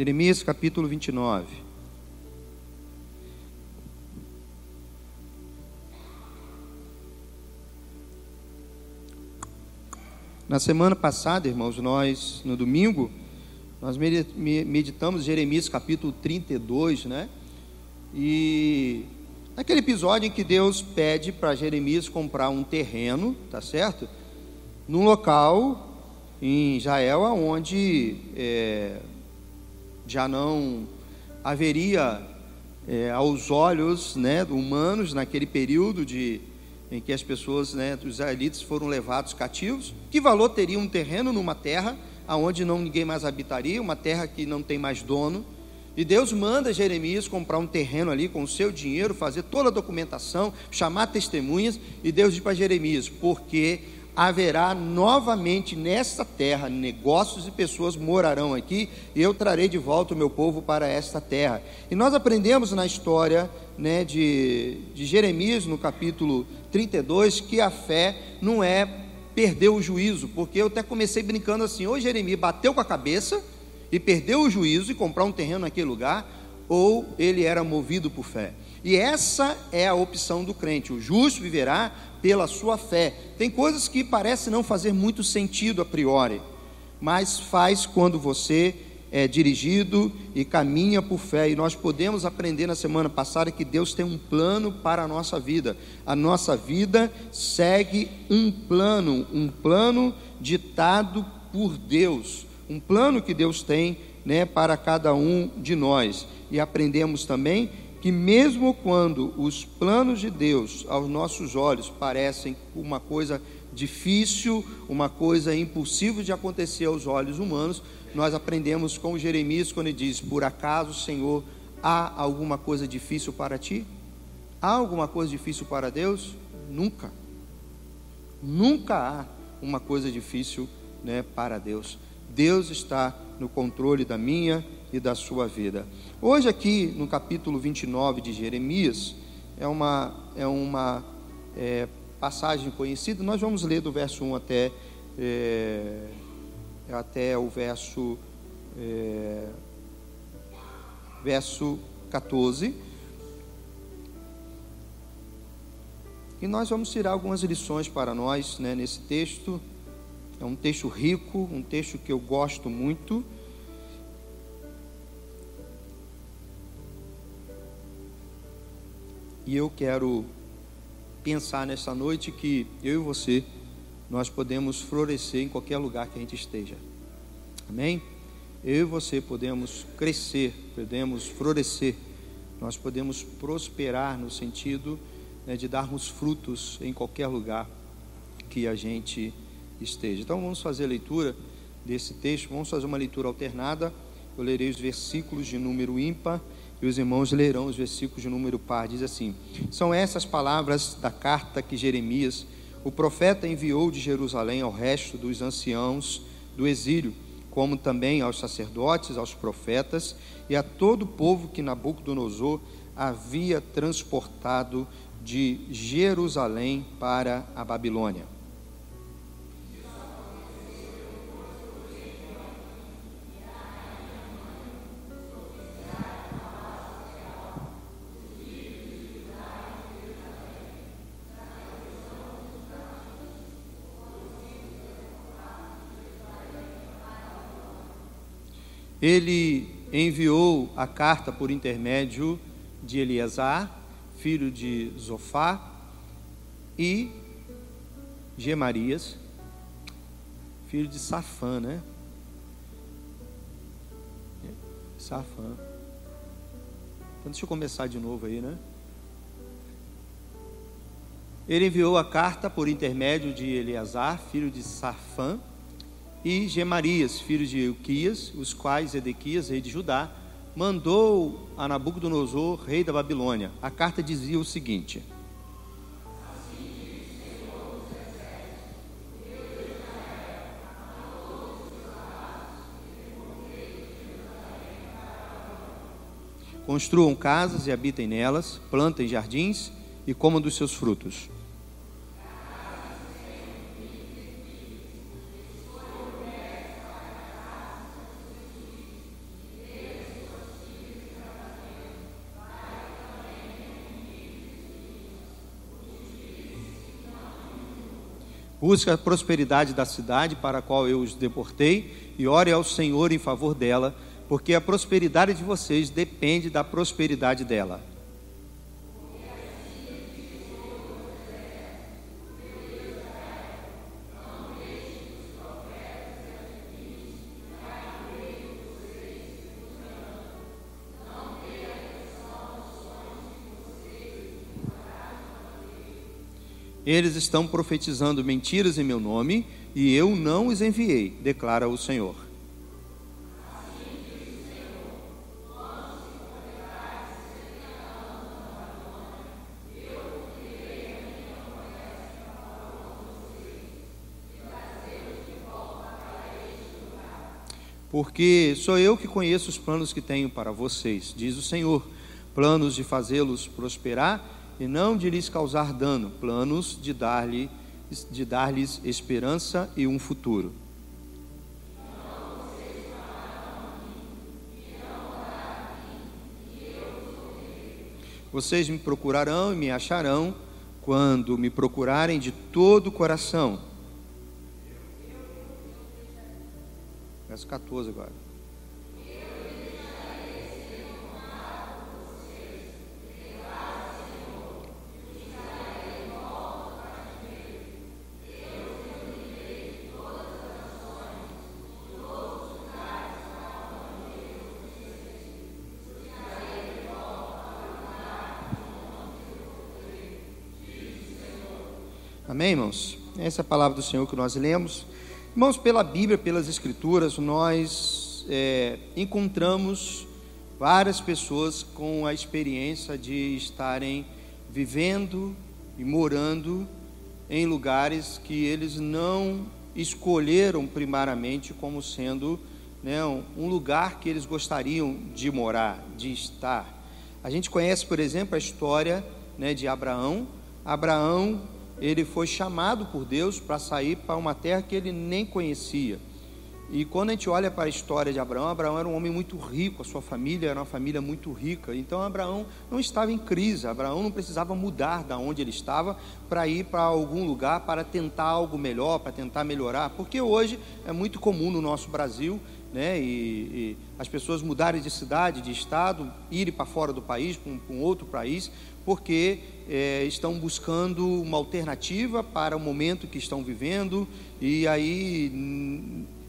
Jeremias capítulo 29. Na semana passada, irmãos, nós, no domingo, nós meditamos Jeremias capítulo 32, né? E naquele episódio em que Deus pede para Jeremias comprar um terreno, tá certo? Num local em Israel, onde é, já não haveria é, aos olhos né, humanos naquele período de, em que as pessoas, né, os israelitas foram levados cativos, que valor teria um terreno numa terra aonde não ninguém mais habitaria, uma terra que não tem mais dono. E Deus manda Jeremias comprar um terreno ali com o seu dinheiro, fazer toda a documentação, chamar testemunhas, e Deus diz para Jeremias: porque haverá novamente nesta terra negócios e pessoas morarão aqui, e eu trarei de volta o meu povo para esta terra. E nós aprendemos na história né, de, de Jeremias, no capítulo 32, que a fé não é perder o juízo, porque eu até comecei brincando assim: ou Jeremias bateu com a cabeça e perdeu o juízo e comprar um terreno naquele lugar, ou ele era movido por fé. E essa é a opção do crente: o justo viverá pela sua fé. Tem coisas que parecem não fazer muito sentido a priori, mas faz quando você é dirigido e caminha por fé. E nós podemos aprender na semana passada que Deus tem um plano para a nossa vida. A nossa vida segue um plano, um plano ditado por Deus, um plano que Deus tem né, para cada um de nós. E aprendemos também que mesmo quando os planos de Deus aos nossos olhos parecem uma coisa difícil, uma coisa impossível de acontecer aos olhos humanos, nós aprendemos com Jeremias quando ele diz: Por acaso, Senhor, há alguma coisa difícil para ti? Há alguma coisa difícil para Deus? Nunca. Nunca há uma coisa difícil né, para Deus. Deus está no controle da minha e da sua vida. Hoje, aqui no capítulo 29 de Jeremias, é uma, é uma é, passagem conhecida, nós vamos ler do verso 1 até, é, até o verso, é, verso 14. E nós vamos tirar algumas lições para nós né, nesse texto. É um texto rico, um texto que eu gosto muito. E eu quero pensar nessa noite que eu e você, nós podemos florescer em qualquer lugar que a gente esteja. Amém? Eu e você podemos crescer, podemos florescer, nós podemos prosperar no sentido né, de darmos frutos em qualquer lugar que a gente esteja. Então vamos fazer a leitura desse texto, vamos fazer uma leitura alternada. Eu lerei os versículos de número ímpar e os irmãos lerão os versículos de número par. Diz assim: São essas palavras da carta que Jeremias, o profeta, enviou de Jerusalém ao resto dos anciãos do exílio, como também aos sacerdotes, aos profetas e a todo o povo que Nabucodonosor havia transportado de Jerusalém para a Babilônia. Ele enviou a carta por intermédio de Eleazar, filho de Zofá, e Gemarias, filho de Safã, né? Safã. Então deixa eu começar de novo aí, né? Ele enviou a carta por intermédio de Eleazar, filho de Safã, e Gemarias, filho de Euquias, os quais Edequias, rei de Judá, mandou a Nabucodonosor, rei da Babilônia. A carta dizia o seguinte: Construam casas e habitem nelas, plantem jardins e comam dos seus frutos. Busque a prosperidade da cidade para a qual eu os deportei e ore ao Senhor em favor dela, porque a prosperidade de vocês depende da prosperidade dela. Eles estão profetizando mentiras em meu nome, e eu não os enviei, declara o Senhor. Porque sou eu que conheço os planos que tenho para vocês, diz o Senhor, planos de fazê-los prosperar e não de lhes causar dano, planos de dar-lhe de dar-lhes esperança e um futuro. Vocês me procurarão e me acharão quando me procurarem de todo o coração. Verso 14 agora. Amém, irmãos? Essa é a palavra do Senhor que nós lemos. Irmãos, pela Bíblia, pelas Escrituras, nós é, encontramos várias pessoas com a experiência de estarem vivendo e morando em lugares que eles não escolheram primariamente como sendo né, um lugar que eles gostariam de morar, de estar. A gente conhece, por exemplo, a história né, de Abraão. Abraão ele foi chamado por Deus para sair para uma terra que ele nem conhecia. E quando a gente olha para a história de Abraão, Abraão era um homem muito rico, a sua família era uma família muito rica. Então Abraão não estava em crise, Abraão não precisava mudar da onde ele estava para ir para algum lugar para tentar algo melhor, para tentar melhorar, porque hoje é muito comum no nosso Brasil, né, e, e as pessoas mudarem de cidade, de estado, irem para fora do país, para um, para um outro país, porque é, estão buscando uma alternativa para o momento que estão vivendo e aí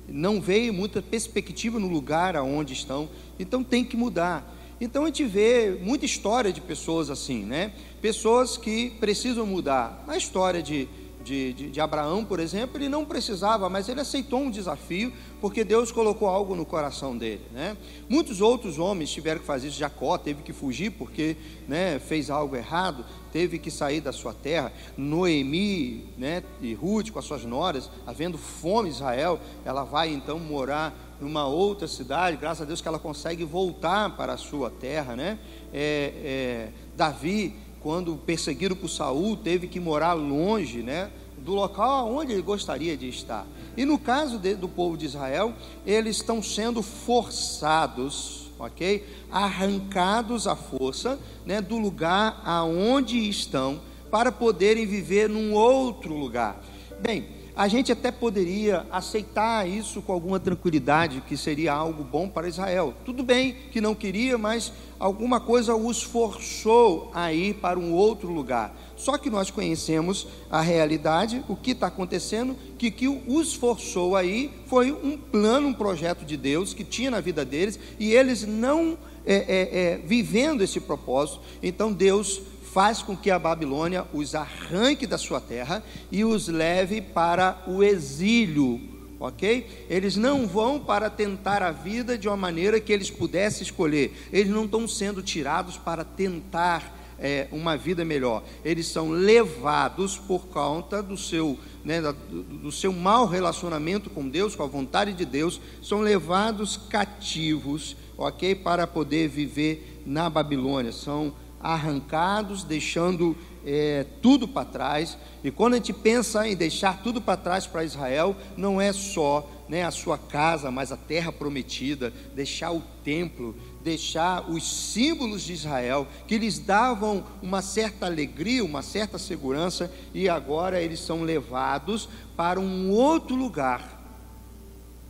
não veio muita perspectiva no lugar aonde estão, então tem que mudar. Então a gente vê muita história de pessoas assim, né? Pessoas que precisam mudar. A história de de, de, de, Abraão, por exemplo, ele não precisava, mas ele aceitou um desafio, porque Deus colocou algo no coração dele. Né? Muitos outros homens tiveram que fazer isso. Jacó teve que fugir porque né, fez algo errado, teve que sair da sua terra. Noemi né, e Ruth, com as suas noras, havendo fome em Israel, ela vai então morar numa outra cidade, graças a Deus que ela consegue voltar para a sua terra. Né? É, é, Davi quando perseguido por Saul, teve que morar longe, né, do local onde ele gostaria de estar. E no caso de, do povo de Israel, eles estão sendo forçados, ok, arrancados à força, né, do lugar aonde estão para poderem viver num outro lugar. Bem, a gente até poderia aceitar isso com alguma tranquilidade, que seria algo bom para Israel. Tudo bem que não queria, mas alguma coisa os forçou a ir para um outro lugar. Só que nós conhecemos a realidade, o que está acontecendo, que que os forçou aí foi um plano, um projeto de Deus que tinha na vida deles, e eles não é, é, é, vivendo esse propósito, então Deus faz com que a Babilônia os arranque da sua terra e os leve para o exílio, ok? Eles não vão para tentar a vida de uma maneira que eles pudessem escolher, eles não estão sendo tirados para tentar é, uma vida melhor, eles são levados por conta do seu, né, do seu mau relacionamento com Deus, com a vontade de Deus, são levados cativos, ok? Para poder viver na Babilônia, são arrancados, deixando é, tudo para trás. E quando a gente pensa em deixar tudo para trás para Israel, não é só né, a sua casa, mas a terra prometida, deixar o templo, deixar os símbolos de Israel, que lhes davam uma certa alegria, uma certa segurança, e agora eles são levados para um outro lugar,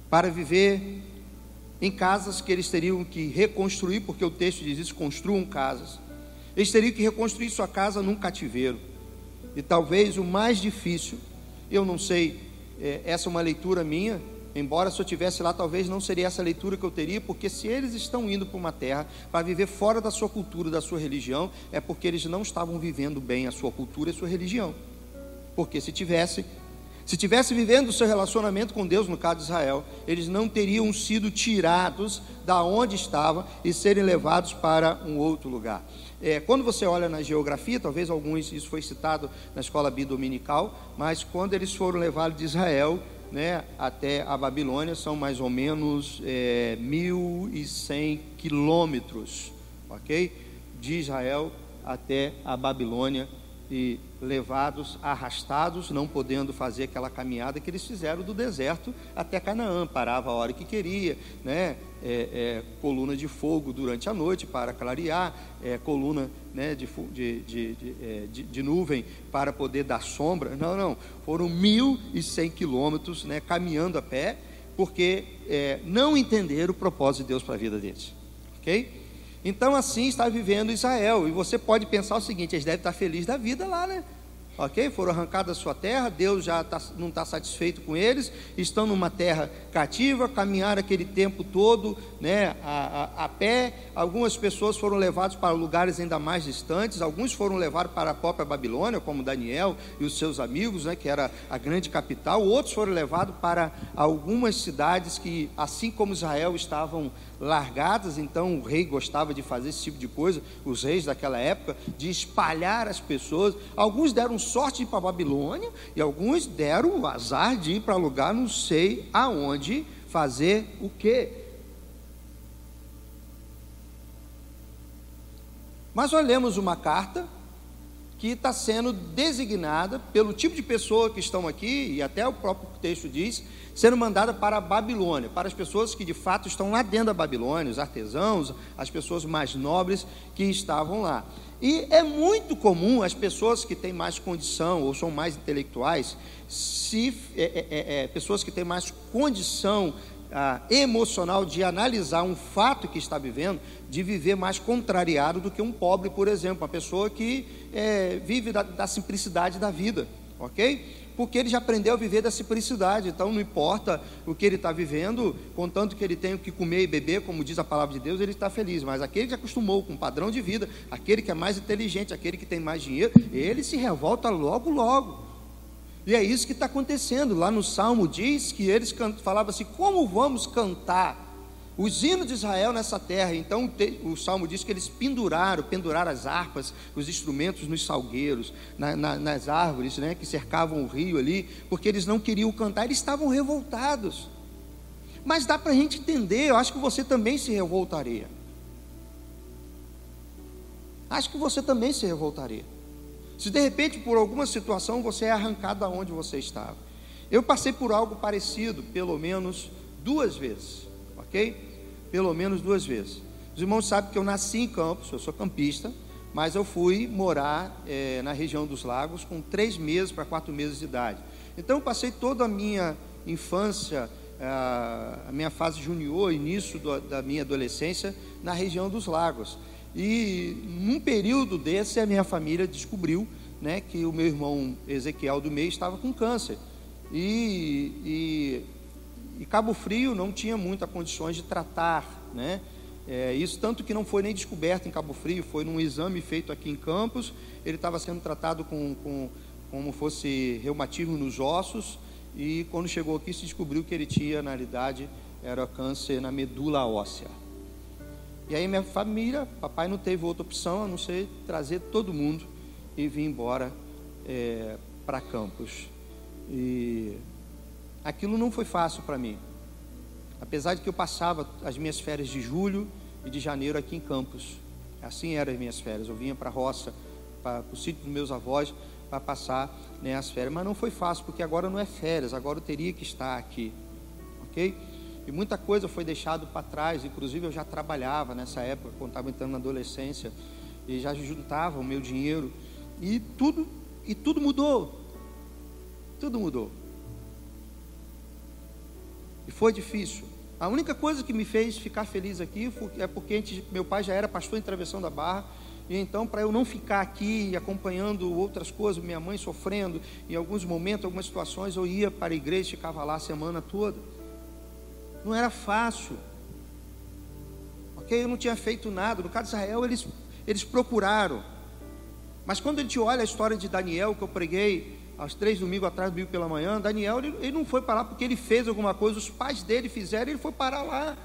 para viver em casas que eles teriam que reconstruir, porque o texto diz isso: construam casas. Eles teriam que reconstruir sua casa num cativeiro. E talvez o mais difícil, eu não sei, é, essa é uma leitura minha, embora se eu tivesse lá, talvez não seria essa leitura que eu teria, porque se eles estão indo para uma terra para viver fora da sua cultura, da sua religião, é porque eles não estavam vivendo bem a sua cultura e a sua religião. Porque se tivesse, se tivesse vivendo o seu relacionamento com Deus, no caso de Israel, eles não teriam sido tirados da onde estavam e serem levados para um outro lugar. É, quando você olha na geografia, talvez alguns, isso foi citado na escola bidominical, mas quando eles foram levados de Israel né, até a Babilônia, são mais ou menos é, 1.100 quilômetros, ok? De Israel até a Babilônia, e levados, arrastados, não podendo fazer aquela caminhada que eles fizeram do deserto até Canaã, parava a hora que queria, né? É, é, coluna de fogo durante a noite para clarear, é, coluna né, de, de, é, de, de, nuvem para poder dar sombra. Não, não, foram 1.100 quilômetros né, caminhando a pé, porque é, não entenderam o propósito de Deus para a vida deles. Ok? Então assim está vivendo Israel. E você pode pensar o seguinte: eles devem estar felizes da vida lá, né? ok? Foram arrancados da sua terra, Deus já tá, não está satisfeito com eles, estão numa terra cativa, caminharam aquele tempo todo né, a, a, a, pé. Algumas pessoas foram levadas para lugares ainda mais distantes, alguns foram levados para a própria Babilônia, como Daniel e os seus amigos, né, que era a grande capital, outros foram levados para algumas cidades que, assim como Israel, estavam largadas, então o rei gostava de fazer esse tipo de coisa, os reis daquela época, de espalhar as pessoas. Alguns deram sorte de ir para a Babilônia e alguns deram o azar de ir para lugar não sei aonde fazer o quê. Mas olhamos uma carta que está sendo designada pelo tipo de pessoa que estão aqui, e até o próprio texto diz, sendo mandada para a Babilônia, para as pessoas que de fato estão lá dentro da Babilônia, os artesãos, as pessoas mais nobres que estavam lá. E é muito comum as pessoas que têm mais condição ou são mais intelectuais, se, é, é, é, é pessoas que têm mais condição ah, emocional de analisar um fato que está vivendo, de viver mais contrariado do que um pobre, por exemplo, uma pessoa que é, vive da, da simplicidade da vida, ok? porque ele já aprendeu a viver da simplicidade. Então, não importa o que ele está vivendo, contanto que ele tenha o que comer e beber, como diz a palavra de Deus, ele está feliz. Mas aquele que acostumou com um padrão de vida, aquele que é mais inteligente, aquele que tem mais dinheiro, ele se revolta logo, logo. E é isso que está acontecendo. Lá no Salmo diz que eles falavam assim: como vamos cantar os hinos de Israel nessa terra? Então o Salmo diz que eles penduraram, penduraram as harpas, os instrumentos nos salgueiros, na, na, nas árvores né, que cercavam o rio ali, porque eles não queriam cantar, eles estavam revoltados. Mas dá para a gente entender, eu acho que você também se revoltaria. Acho que você também se revoltaria. Se de repente, por alguma situação, você é arrancado da onde você estava. Eu passei por algo parecido, pelo menos duas vezes, ok? Pelo menos duas vezes. Os irmãos sabem que eu nasci em Campos, eu sou campista, mas eu fui morar é, na região dos lagos com três meses para quatro meses de idade. Então eu passei toda a minha infância, a minha fase junior, início da minha adolescência, na região dos lagos. E num período desse, a minha família descobriu né, que o meu irmão Ezequiel do meio estava com câncer. E, e, e Cabo Frio não tinha muitas condições de tratar, né? É, isso tanto que não foi nem descoberto em Cabo Frio, foi num exame feito aqui em Campos. Ele estava sendo tratado com, com como fosse reumatismo nos ossos e quando chegou aqui se descobriu que ele tinha, na realidade, era câncer na medula óssea. E aí minha família, papai não teve outra opção a não ser trazer todo mundo e vir embora é, para Campos. E aquilo não foi fácil para mim. Apesar de que eu passava as minhas férias de julho e de janeiro aqui em Campos. Assim eram as minhas férias. Eu vinha para a roça, para o sítio dos meus avós, para passar né, as férias. Mas não foi fácil, porque agora não é férias, agora eu teria que estar aqui. ok? E muita coisa foi deixado para trás, inclusive eu já trabalhava nessa época, quando estava entrando na adolescência, e já juntava o meu dinheiro, e tudo, e tudo mudou. Tudo mudou. E foi difícil. A única coisa que me fez ficar feliz aqui é porque antes, meu pai já era pastor em Travessão da Barra, e então, para eu não ficar aqui acompanhando outras coisas, minha mãe sofrendo, em alguns momentos, algumas situações, eu ia para a igreja ficava lá a semana toda. Não era fácil. Ok? Eu não tinha feito nada. No caso de Israel, eles, eles procuraram. Mas quando a gente olha a história de Daniel, que eu preguei aos três domingos atrás, domingo pela manhã, Daniel, ele, ele não foi para lá porque ele fez alguma coisa, os pais dele fizeram, ele foi parar lá.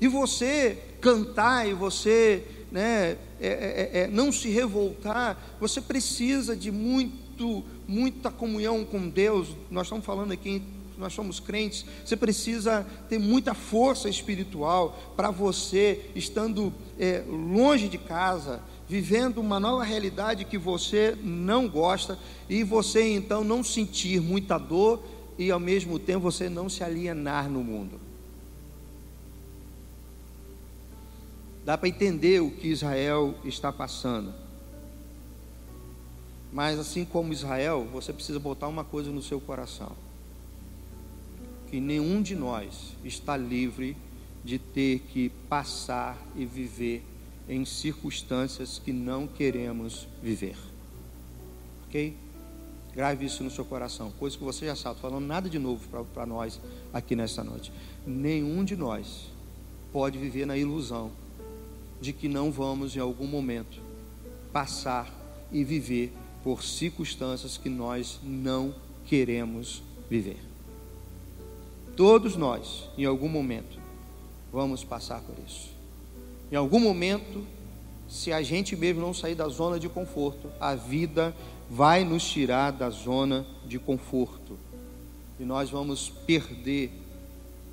E você cantar e você né, é, é, é, é, não se revoltar, você precisa de muito, muita comunhão com Deus. Nós estamos falando aqui nós somos crentes, você precisa ter muita força espiritual para você, estando é, longe de casa, vivendo uma nova realidade que você não gosta, e você então não sentir muita dor e ao mesmo tempo você não se alienar no mundo. Dá para entender o que Israel está passando. Mas assim como Israel, você precisa botar uma coisa no seu coração que nenhum de nós está livre de ter que passar e viver em circunstâncias que não queremos viver. Ok? Grave isso no seu coração, coisa que você já sabe, falando nada de novo para nós aqui nessa noite. Nenhum de nós pode viver na ilusão de que não vamos em algum momento passar e viver por circunstâncias que nós não queremos viver. Todos nós, em algum momento, vamos passar por isso. Em algum momento, se a gente mesmo não sair da zona de conforto, a vida vai nos tirar da zona de conforto. E nós vamos perder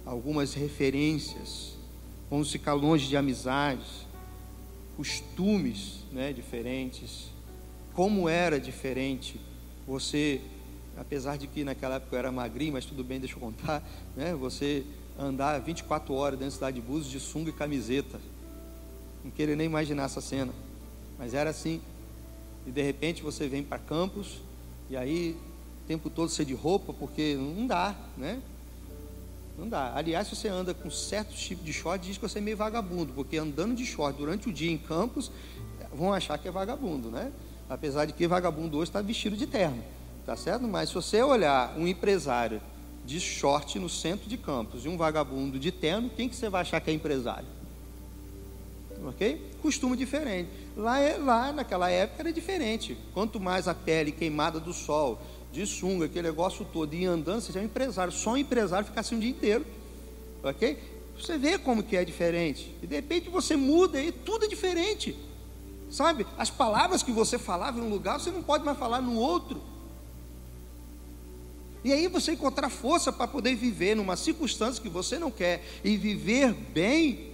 algumas referências, vamos ficar longe de amizades, costumes né, diferentes, como era diferente você apesar de que naquela época eu era magrinho, mas tudo bem, deixa eu contar, né? Você andar 24 horas dentro da cidade de Búzios de sunga e camiseta. Não queria nem imaginar essa cena. Mas era assim. E de repente você vem para Campos e aí o tempo todo você de roupa, porque não dá, né? Não dá. Aliás, se você anda com certos tipos de short, diz que você é meio vagabundo, porque andando de short durante o dia em Campos, vão achar que é vagabundo, né? Apesar de que vagabundo hoje está vestido de terno. Tá certo? Mas se você olhar um empresário de short no centro de Campos e um vagabundo de terno, quem que você vai achar que é empresário? Ok? Costume diferente. Lá, é, lá naquela época era diferente. Quanto mais a pele queimada do sol, de sunga, aquele negócio todo, e andando, você é um empresário. Só um empresário fica assim o dia inteiro. Ok? Você vê como que é diferente. E de repente você muda e tudo é diferente. Sabe? As palavras que você falava em um lugar, você não pode mais falar no outro. E aí você encontrar força para poder viver numa circunstância que você não quer e viver bem,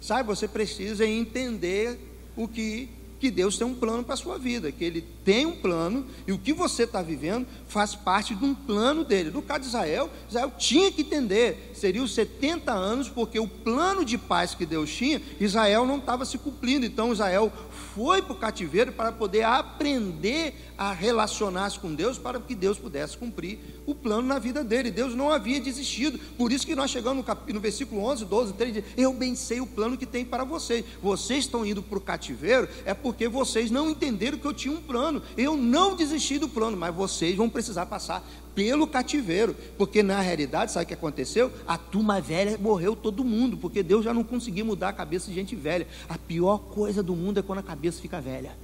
sabe? Você precisa entender o que que Deus tem um plano para a sua vida, que Ele tem um plano e o que você está vivendo faz parte de um plano dele. No caso de Israel, Israel tinha que entender, seriam 70 anos, porque o plano de paz que Deus tinha, Israel não estava se cumprindo. Então Israel foi para o cativeiro para poder aprender a relacionar-se com Deus, para que Deus pudesse cumprir o plano na vida dele. Deus não havia desistido. Por isso que nós chegamos no, cap... no versículo 11, 12, 13, eu bem sei o plano que tem para vocês. Vocês estão indo para o cativeiro, é porque vocês não entenderam que eu tinha um plano. Eu não desisti do plano, mas vocês vão precisar passar pelo cativeiro, porque na realidade, sabe o que aconteceu? A turma velha morreu todo mundo, porque Deus já não conseguiu mudar a cabeça de gente velha. A pior coisa do mundo é quando a cabeça fica velha.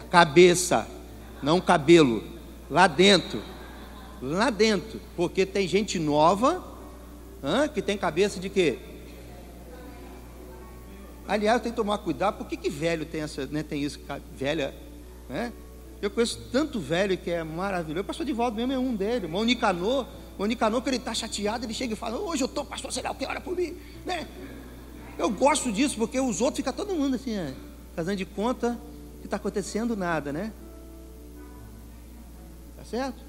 A cabeça, não cabelo, lá dentro, lá dentro, porque tem gente nova, hã, que tem cabeça de quê? Aliás, tem que tomar cuidado, por que, que velho tem, essa, né, tem isso, velha, né? Eu conheço tanto velho que é maravilhoso. O pastor volta mesmo é um dele. O Nicanor, o Nicanor, que ele está chateado, ele chega e fala: Hoje eu estou, pastor, sei lá o que, ora por mim. Né? Eu gosto disso, porque os outros ficam todo mundo assim, é, fazendo de conta que está acontecendo nada, né? Tá certo?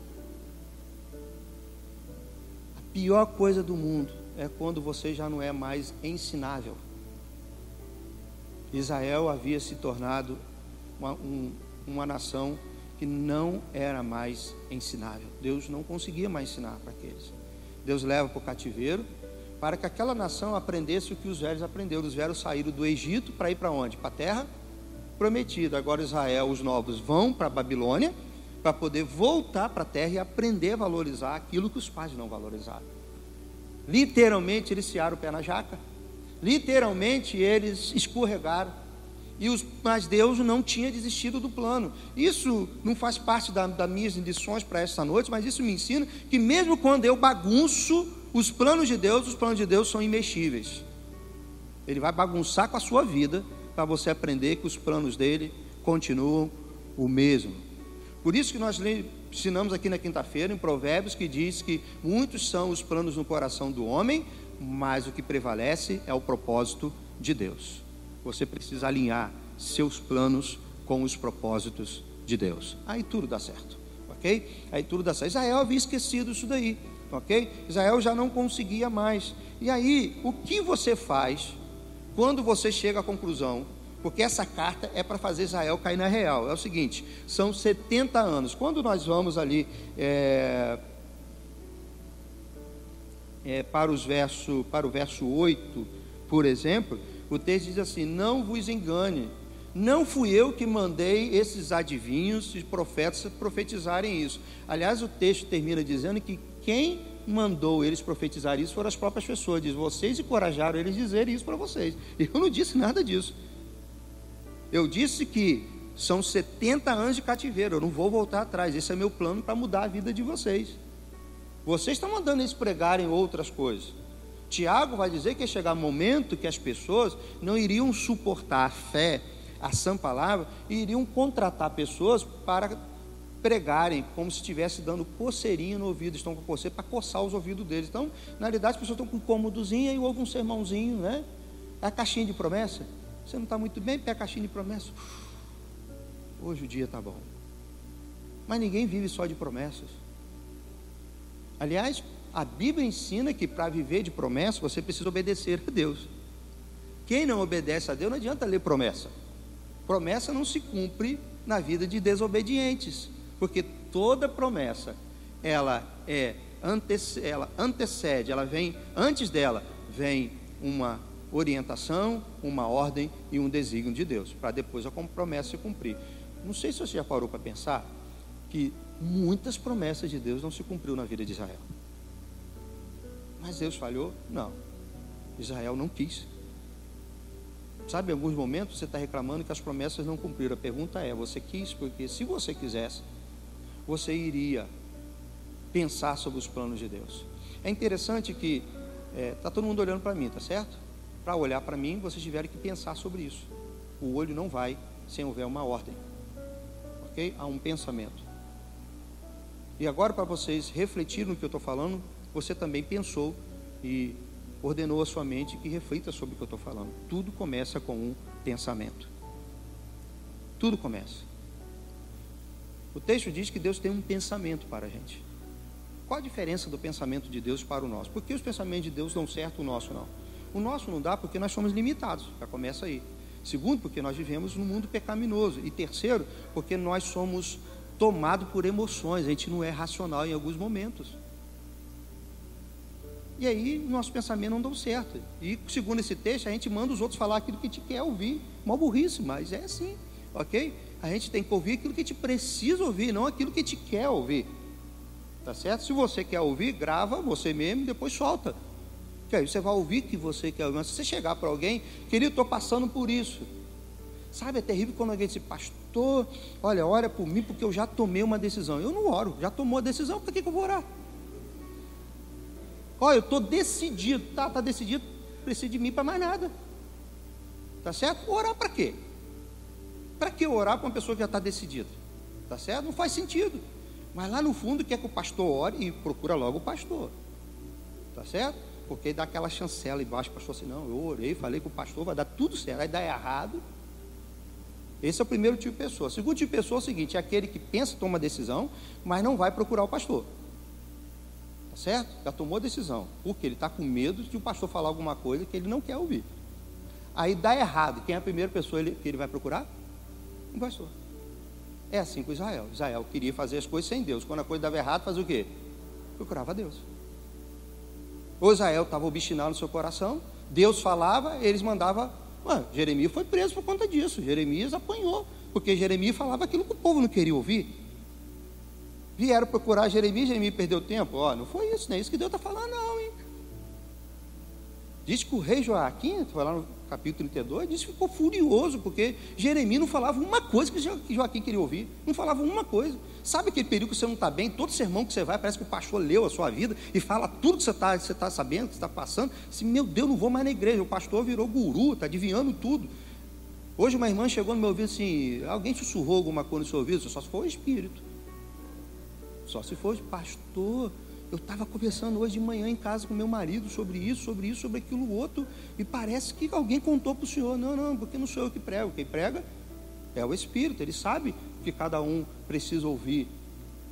A pior coisa do mundo é quando você já não é mais ensinável. Israel havia se tornado uma, um, uma nação que não era mais ensinável. Deus não conseguia mais ensinar para aqueles. Deus leva para o cativeiro para que aquela nação aprendesse o que os velhos aprenderam. Os velhos saíram do Egito para ir para onde? Para a terra prometida. Agora Israel, os novos, vão para a Babilônia para poder voltar para a terra e aprender a valorizar aquilo que os pais não valorizaram. Literalmente eles searam o pé na jaca. Literalmente eles escorregaram. E os, mas Deus não tinha desistido do plano. Isso não faz parte da, das minhas lições para esta noite, mas isso me ensina que mesmo quando eu bagunço os planos de Deus, os planos de Deus são imexíveis. Ele vai bagunçar com a sua vida para você aprender que os planos dele continuam o mesmo. Por isso que nós ensinamos aqui na quinta-feira em Provérbios que diz que muitos são os planos no coração do homem, mas o que prevalece é o propósito de Deus. Você precisa alinhar seus planos com os propósitos de Deus. Aí tudo dá certo, ok? Aí tudo dá certo. Israel havia esquecido isso daí, ok? Israel já não conseguia mais. E aí, o que você faz quando você chega à conclusão? Porque essa carta é para fazer Israel cair na real. É o seguinte: são 70 anos. Quando nós vamos ali é, é, para, os verso, para o verso 8, por exemplo, o texto diz assim: Não vos engane, não fui eu que mandei esses adivinhos e profetas profetizarem isso. Aliás, o texto termina dizendo que quem mandou eles profetizar isso foram as próprias pessoas. Diz: Vocês encorajaram eles a dizer isso para vocês. Eu não disse nada disso. Eu disse que são 70 anos de cativeiro, eu não vou voltar atrás. Esse é meu plano para mudar a vida de vocês. Vocês estão mandando eles pregarem outras coisas. Tiago vai dizer que ia chegar momento que as pessoas não iriam suportar a fé, a sã palavra, e iriam contratar pessoas para pregarem, como se estivesse dando coceirinha no ouvido, estão com coceira para coçar os ouvidos deles. Então, na realidade, as pessoas estão com um cômodozinho e ouvem um sermãozinho, né? É a caixinha de promessa. Você não está muito bem, pega a caixinha de promessa. Hoje o dia está bom. Mas ninguém vive só de promessas. Aliás, a Bíblia ensina que para viver de promessa você precisa obedecer a Deus. Quem não obedece a Deus não adianta ler promessa. Promessa não se cumpre na vida de desobedientes, porque toda promessa ela é antecede, ela antecede, ela vem antes dela vem uma orientação, uma ordem e um desígnio de Deus, para depois a promessa se cumprir. Não sei se você já parou para pensar que muitas promessas de Deus não se cumpriu na vida de Israel. Mas Deus falhou? Não. Israel não quis. Sabe, em alguns momentos você está reclamando que as promessas não cumpriram. A pergunta é: você quis? Porque se você quisesse, você iria pensar sobre os planos de Deus. É interessante que está é, tá todo mundo olhando para mim, tá certo? Para olhar para mim, vocês tiveram que pensar sobre isso. O olho não vai sem houver uma ordem, ok? Há um pensamento. E agora, para vocês refletirem no que eu estou falando, você também pensou e ordenou a sua mente que reflita sobre o que eu estou falando. Tudo começa com um pensamento. Tudo começa. O texto diz que Deus tem um pensamento para a gente. Qual a diferença do pensamento de Deus para o nosso? Por que os pensamentos de Deus dão certo, o nosso não? O nosso não dá porque nós somos limitados. Já começa aí. Segundo, porque nós vivemos num mundo pecaminoso. E terceiro, porque nós somos tomados por emoções. A gente não é racional em alguns momentos. E aí nosso pensamento não deu certo. E segundo esse texto, a gente manda os outros falar aquilo que te quer ouvir. Uma burrice, mas é assim, ok? A gente tem que ouvir aquilo que te precisa ouvir, não aquilo que te quer ouvir. Tá certo? Se você quer ouvir, grava você mesmo e depois solta. Que aí você vai ouvir que você quer ouvir. Mas se você chegar para alguém, querido, estou passando por isso. Sabe, é terrível quando alguém diz, pastor, olha, ora por mim porque eu já tomei uma decisão. Eu não oro, já tomou a decisão, para que, que eu vou orar? Olha, eu estou decidido, tá, tá decidido, precisa de mim para mais nada. Tá certo? Orar para quê? Para que orar para uma pessoa que já está decidida? Tá certo? Não faz sentido. Mas lá no fundo quer que o pastor ore e procura logo o pastor. Tá certo? Porque dá aquela chancela embaixo, o pastor assim, não, eu orei, falei com o pastor, vai dar tudo certo. Aí dá errado. Esse é o primeiro tipo de pessoa. O segundo tipo de pessoa é o seguinte: é aquele que pensa, toma decisão, mas não vai procurar o pastor. Tá certo? Já tomou decisão. Porque ele está com medo de o pastor falar alguma coisa que ele não quer ouvir. Aí dá errado. Quem é a primeira pessoa que ele vai procurar? Um. É assim com Israel. Israel queria fazer as coisas sem Deus. Quando a coisa dava errado, fazia o quê? Procurava Deus. O Israel estava obstinado no seu coração, Deus falava, eles mandavam. Jeremias foi preso por conta disso. Jeremias apanhou, porque Jeremias falava aquilo que o povo não queria ouvir. Vieram procurar Jeremias, Jeremias perdeu tempo. Ó, não foi isso, não é isso que Deus está falando, não? Diz que o rei Joaquim, foi lá no capítulo 32, disse que ficou furioso, porque Jeremias não falava uma coisa que Joaquim queria ouvir, não falava uma coisa. Sabe aquele período que você não está bem, todo sermão que você vai, parece que o pastor leu a sua vida e fala tudo que você está você tá sabendo, que está passando. Assim, meu Deus, não vou mais na igreja, o pastor virou guru, está adivinhando tudo. Hoje uma irmã chegou no meu ouvido assim, alguém sussurrou alguma coisa no seu ouvido, só se for o Espírito. Só se for, pastor, eu estava conversando hoje de manhã em casa com meu marido sobre isso, sobre isso, sobre aquilo outro, e parece que alguém contou para o senhor. Não, não, porque não sou eu que prego. Quem prega é o Espírito, ele sabe que cada um precisa ouvir.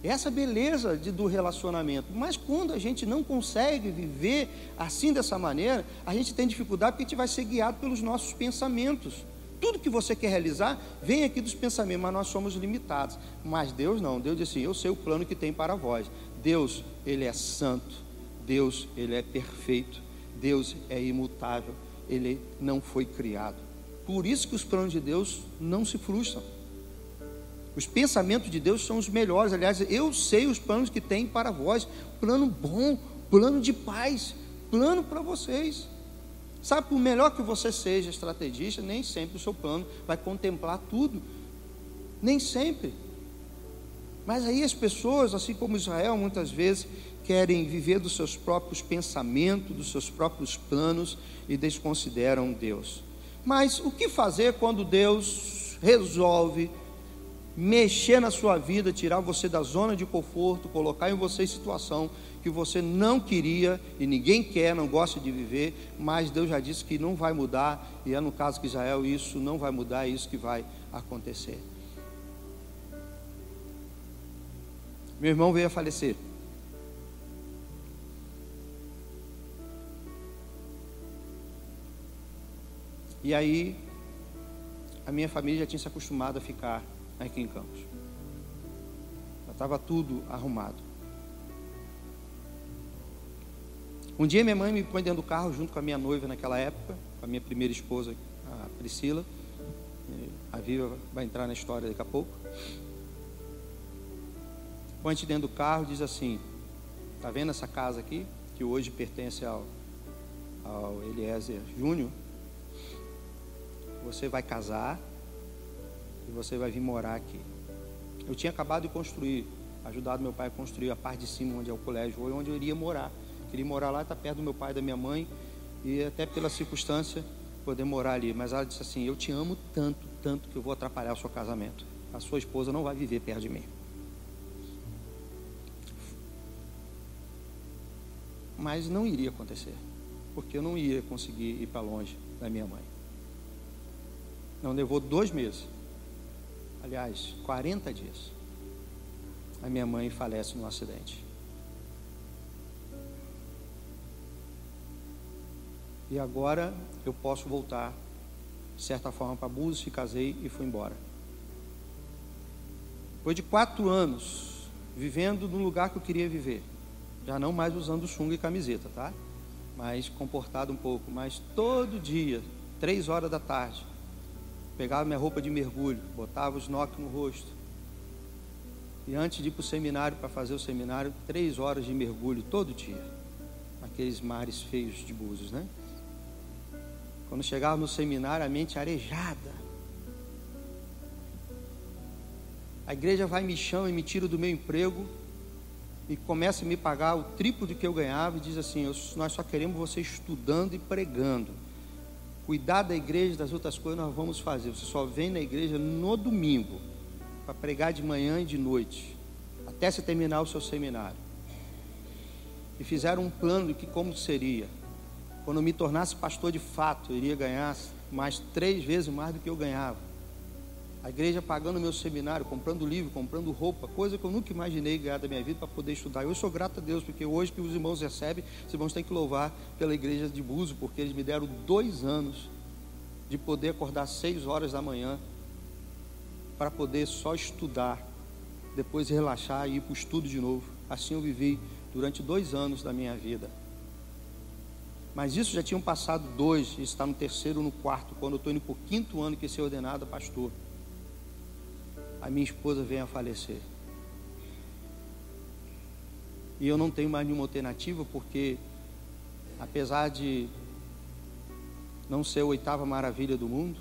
Essa beleza de, do relacionamento. Mas quando a gente não consegue viver assim dessa maneira, a gente tem dificuldade porque a gente vai ser guiado pelos nossos pensamentos. Tudo que você quer realizar vem aqui dos pensamentos, mas nós somos limitados. Mas Deus não. Deus diz assim: Eu sei o plano que tem para vós. Deus, Ele é santo, Deus, Ele é perfeito, Deus é imutável, Ele não foi criado. Por isso que os planos de Deus não se frustram. Os pensamentos de Deus são os melhores. Aliás, eu sei os planos que tem para vós. Plano bom, plano de paz, plano para vocês. Sabe, por melhor que você seja estrategista, nem sempre o seu plano vai contemplar tudo. Nem sempre. Mas aí as pessoas, assim como Israel, muitas vezes querem viver dos seus próprios pensamentos, dos seus próprios planos e desconsideram Deus. Mas o que fazer quando Deus resolve mexer na sua vida, tirar você da zona de conforto, colocar em você situação que você não queria e ninguém quer, não gosta de viver, mas Deus já disse que não vai mudar, e é no caso de Israel isso não vai mudar, é isso que vai acontecer. Meu irmão veio a falecer. E aí, a minha família já tinha se acostumado a ficar aqui em Campos. Já estava tudo arrumado. Um dia minha mãe me põe dentro do carro junto com a minha noiva naquela época, com a minha primeira esposa, a Priscila. A Viva vai entrar na história daqui a pouco põe dentro do carro e diz assim: Está vendo essa casa aqui? Que hoje pertence ao, ao Eliezer Júnior. Você vai casar e você vai vir morar aqui. Eu tinha acabado de construir, ajudado meu pai a construir a parte de cima, onde é o colégio, onde eu iria morar. Queria morar lá, está perto do meu pai e da minha mãe, e até pela circunstância poder morar ali. Mas ela disse assim: Eu te amo tanto, tanto que eu vou atrapalhar o seu casamento. A sua esposa não vai viver perto de mim. Mas não iria acontecer, porque eu não ia conseguir ir para longe da minha mãe. Não levou dois meses, aliás, 40 dias. A minha mãe falece num acidente. E agora eu posso voltar, de certa forma, para Búzios, se casei e fui embora. Depois de quatro anos vivendo no lugar que eu queria viver, já não mais usando sunga e camiseta, tá? Mas comportado um pouco. Mas todo dia, três horas da tarde, pegava minha roupa de mergulho, botava os snorkel no rosto. E antes de ir para o seminário, para fazer o seminário, três horas de mergulho todo dia. Aqueles mares feios de Búzios, né? Quando chegava no seminário, a mente arejada. A igreja vai me chama e me tira do meu emprego e começa a me pagar o triplo de que eu ganhava e diz assim: Nós só queremos você estudando e pregando. Cuidar da igreja, das outras coisas nós vamos fazer. Você só vem na igreja no domingo para pregar de manhã e de noite, até você terminar o seu seminário. E fizeram um plano de que como seria. Quando eu me tornasse pastor de fato, eu iria ganhar mais três vezes mais do que eu ganhava. A igreja pagando meu seminário, comprando livro, comprando roupa, coisa que eu nunca imaginei ganhar da minha vida para poder estudar. Eu sou grato a Deus, porque hoje que os irmãos recebem, os irmãos têm que louvar pela igreja de Buzo, porque eles me deram dois anos de poder acordar seis horas da manhã para poder só estudar, depois relaxar e ir para o estudo de novo. Assim eu vivi durante dois anos da minha vida. Mas isso já tinham passado dois, está no terceiro, no quarto, quando eu estou indo para o quinto ano que ser ordenado pastor a minha esposa vem a falecer. E eu não tenho mais nenhuma alternativa, porque, apesar de não ser a oitava maravilha do mundo,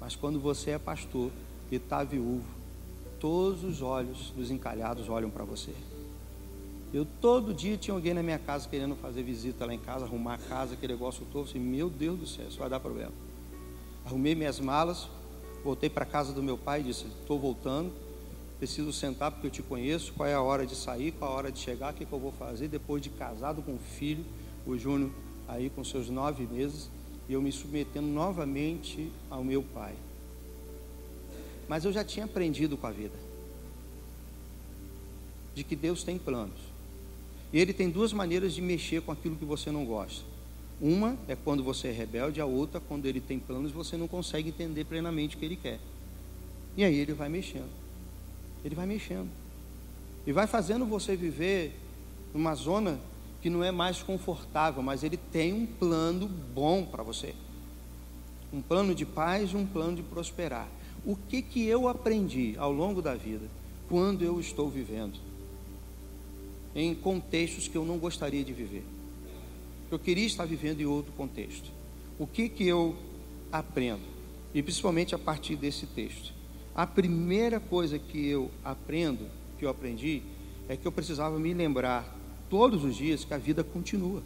mas quando você é pastor e está viúvo, todos os olhos dos encalhados olham para você. Eu todo dia tinha alguém na minha casa querendo fazer visita lá em casa, arrumar a casa, aquele negócio todo. Assim, meu Deus do céu, isso vai dar problema. Arrumei minhas malas, Voltei para casa do meu pai e disse: Estou voltando, preciso sentar porque eu te conheço. Qual é a hora de sair, qual é a hora de chegar, o que, que eu vou fazer? Depois de casado com o filho, o Júnior aí com seus nove meses, e eu me submetendo novamente ao meu pai. Mas eu já tinha aprendido com a vida de que Deus tem planos. E Ele tem duas maneiras de mexer com aquilo que você não gosta. Uma é quando você é rebelde, a outra quando ele tem planos e você não consegue entender plenamente o que ele quer. E aí ele vai mexendo. Ele vai mexendo. E vai fazendo você viver numa zona que não é mais confortável, mas ele tem um plano bom para você. Um plano de paz, um plano de prosperar. O que que eu aprendi ao longo da vida quando eu estou vivendo em contextos que eu não gostaria de viver? Eu queria estar vivendo em outro contexto. O que que eu aprendo? E principalmente a partir desse texto. A primeira coisa que eu aprendo, que eu aprendi, é que eu precisava me lembrar todos os dias que a vida continua.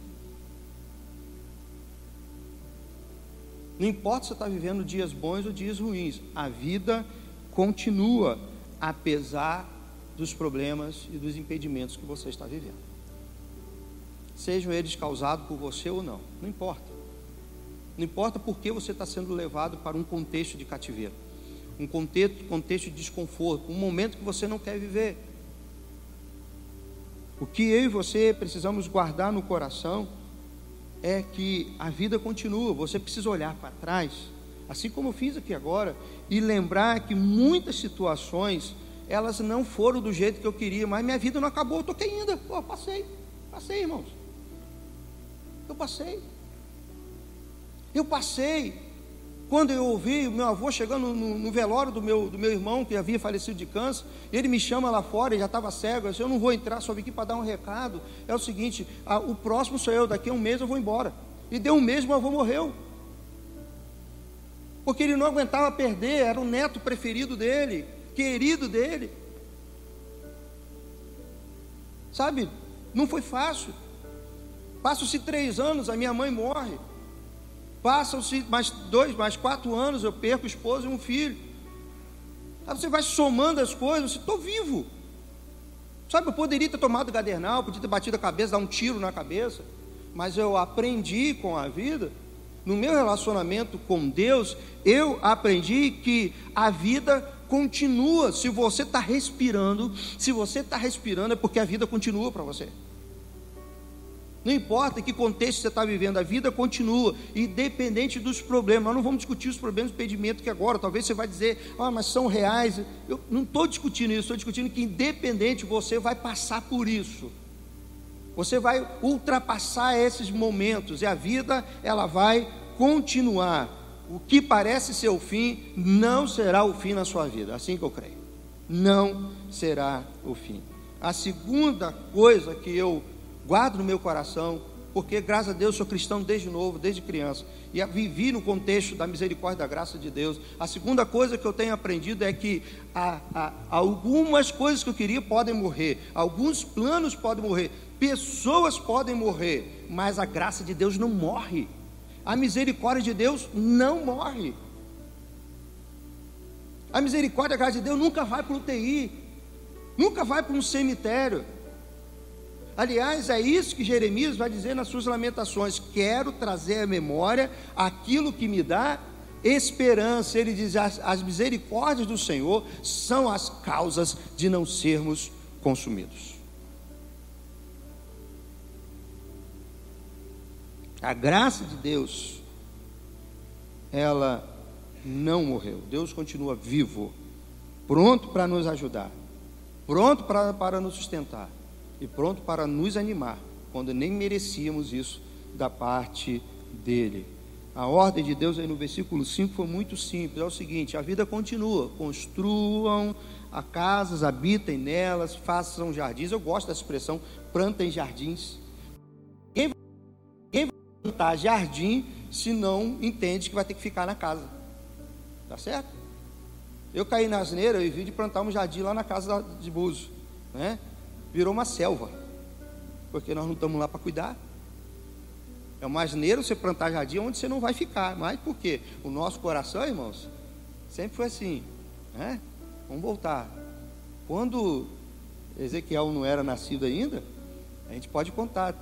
Não importa se você está vivendo dias bons ou dias ruins, a vida continua, apesar dos problemas e dos impedimentos que você está vivendo sejam eles causados por você ou não, não importa. Não importa porque você está sendo levado para um contexto de cativeiro, um contexto, contexto de desconforto, um momento que você não quer viver. O que eu e você precisamos guardar no coração é que a vida continua, você precisa olhar para trás, assim como eu fiz aqui agora, e lembrar que muitas situações elas não foram do jeito que eu queria, mas minha vida não acabou, eu estou aqui ainda, pô, passei, passei, irmãos. Eu passei. Eu passei. Quando eu ouvi o meu avô chegando no, no, velório do meu, do meu irmão, que havia falecido de câncer, ele me chama lá fora, ele já estava cego. Eu disse: Eu não vou entrar, só vim aqui para dar um recado. É o seguinte: a, o próximo sou eu, daqui a um mês eu vou embora. E deu um mês, meu avô morreu. Porque ele não aguentava perder, era o neto preferido dele, querido dele. Sabe, não foi fácil. Passam-se três anos, a minha mãe morre. Passam-se mais dois, mais quatro anos, eu perco o esposo e um filho. Aí você vai somando as coisas, você estou vivo. Sabe, eu poderia ter tomado gadernal, podia ter batido a cabeça, dar um tiro na cabeça, mas eu aprendi com a vida, no meu relacionamento com Deus, eu aprendi que a vida continua. Se você está respirando, se você está respirando, é porque a vida continua para você. Não importa em que contexto você está vivendo, a vida continua, independente dos problemas. Nós não vamos discutir os problemas do impedimento que agora, talvez você vai dizer, ah, mas são reais. Eu não estou discutindo isso, estou discutindo que independente você vai passar por isso. Você vai ultrapassar esses momentos e a vida ela vai continuar. O que parece ser o fim não será o fim na sua vida, assim que eu creio. Não será o fim. A segunda coisa que eu guardo no meu coração, porque graças a Deus sou cristão desde novo, desde criança, e vivi no contexto da misericórdia e da graça de Deus. A segunda coisa que eu tenho aprendido é que há, há, algumas coisas que eu queria podem morrer, alguns planos podem morrer, pessoas podem morrer, mas a graça de Deus não morre, a misericórdia de Deus não morre. A misericórdia e a graça de Deus nunca vai para o UTI, nunca vai para um cemitério. Aliás, é isso que Jeremias vai dizer nas suas lamentações: quero trazer à memória aquilo que me dá esperança. Ele diz: as, as misericórdias do Senhor são as causas de não sermos consumidos. A graça de Deus, ela não morreu. Deus continua vivo, pronto para nos ajudar, pronto para, para nos sustentar e pronto para nos animar, quando nem merecíamos isso da parte dele. A ordem de Deus aí no versículo 5 foi muito simples: é o seguinte, a vida continua, construam a casas, habitem nelas, façam jardins. Eu gosto dessa expressão, plantem jardins. Quem vai, quem vai plantar jardim se não entende que vai ter que ficar na casa? Tá certo? Eu caí na asneira e vi de plantar um jardim lá na casa de Buzo, né? Virou uma selva, porque nós não estamos lá para cuidar. É uma asneira você plantar jardim onde você não vai ficar. Mas por quê? O nosso coração, irmãos, sempre foi assim, né? Vamos voltar. Quando Ezequiel não era nascido ainda, a gente pode contar.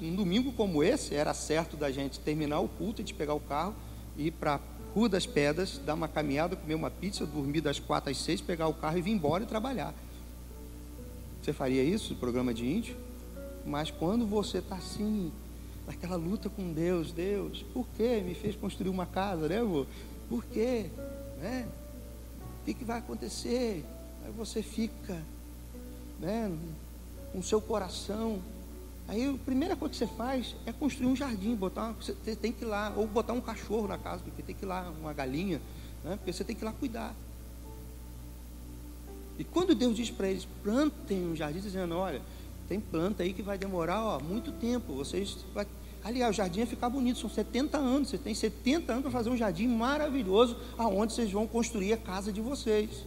Um domingo como esse, era certo da gente terminar o culto, a gente pegar o carro e ir para Rua das Pedras, dar uma caminhada, comer uma pizza, dormir das quatro às seis, pegar o carro e vir embora e trabalhar. Você faria isso, programa de índio? Mas quando você está assim, naquela luta com Deus, Deus, por que me fez construir uma casa, né, vô? Por quê? Né? que, que vai acontecer? Aí você fica, né, com o seu coração. Aí a primeira coisa que você faz é construir um jardim, botar, você tem que ir lá, ou botar um cachorro na casa, porque tem que ir lá, uma galinha, né, porque você tem que ir lá cuidar. E quando Deus diz para eles, plantem um jardim, dizendo, olha, tem planta aí que vai demorar ó, muito tempo, vocês vai, Aliás, o jardim ia ficar bonito, são 70 anos. Você tem 70 anos para fazer um jardim maravilhoso, aonde vocês vão construir a casa de vocês.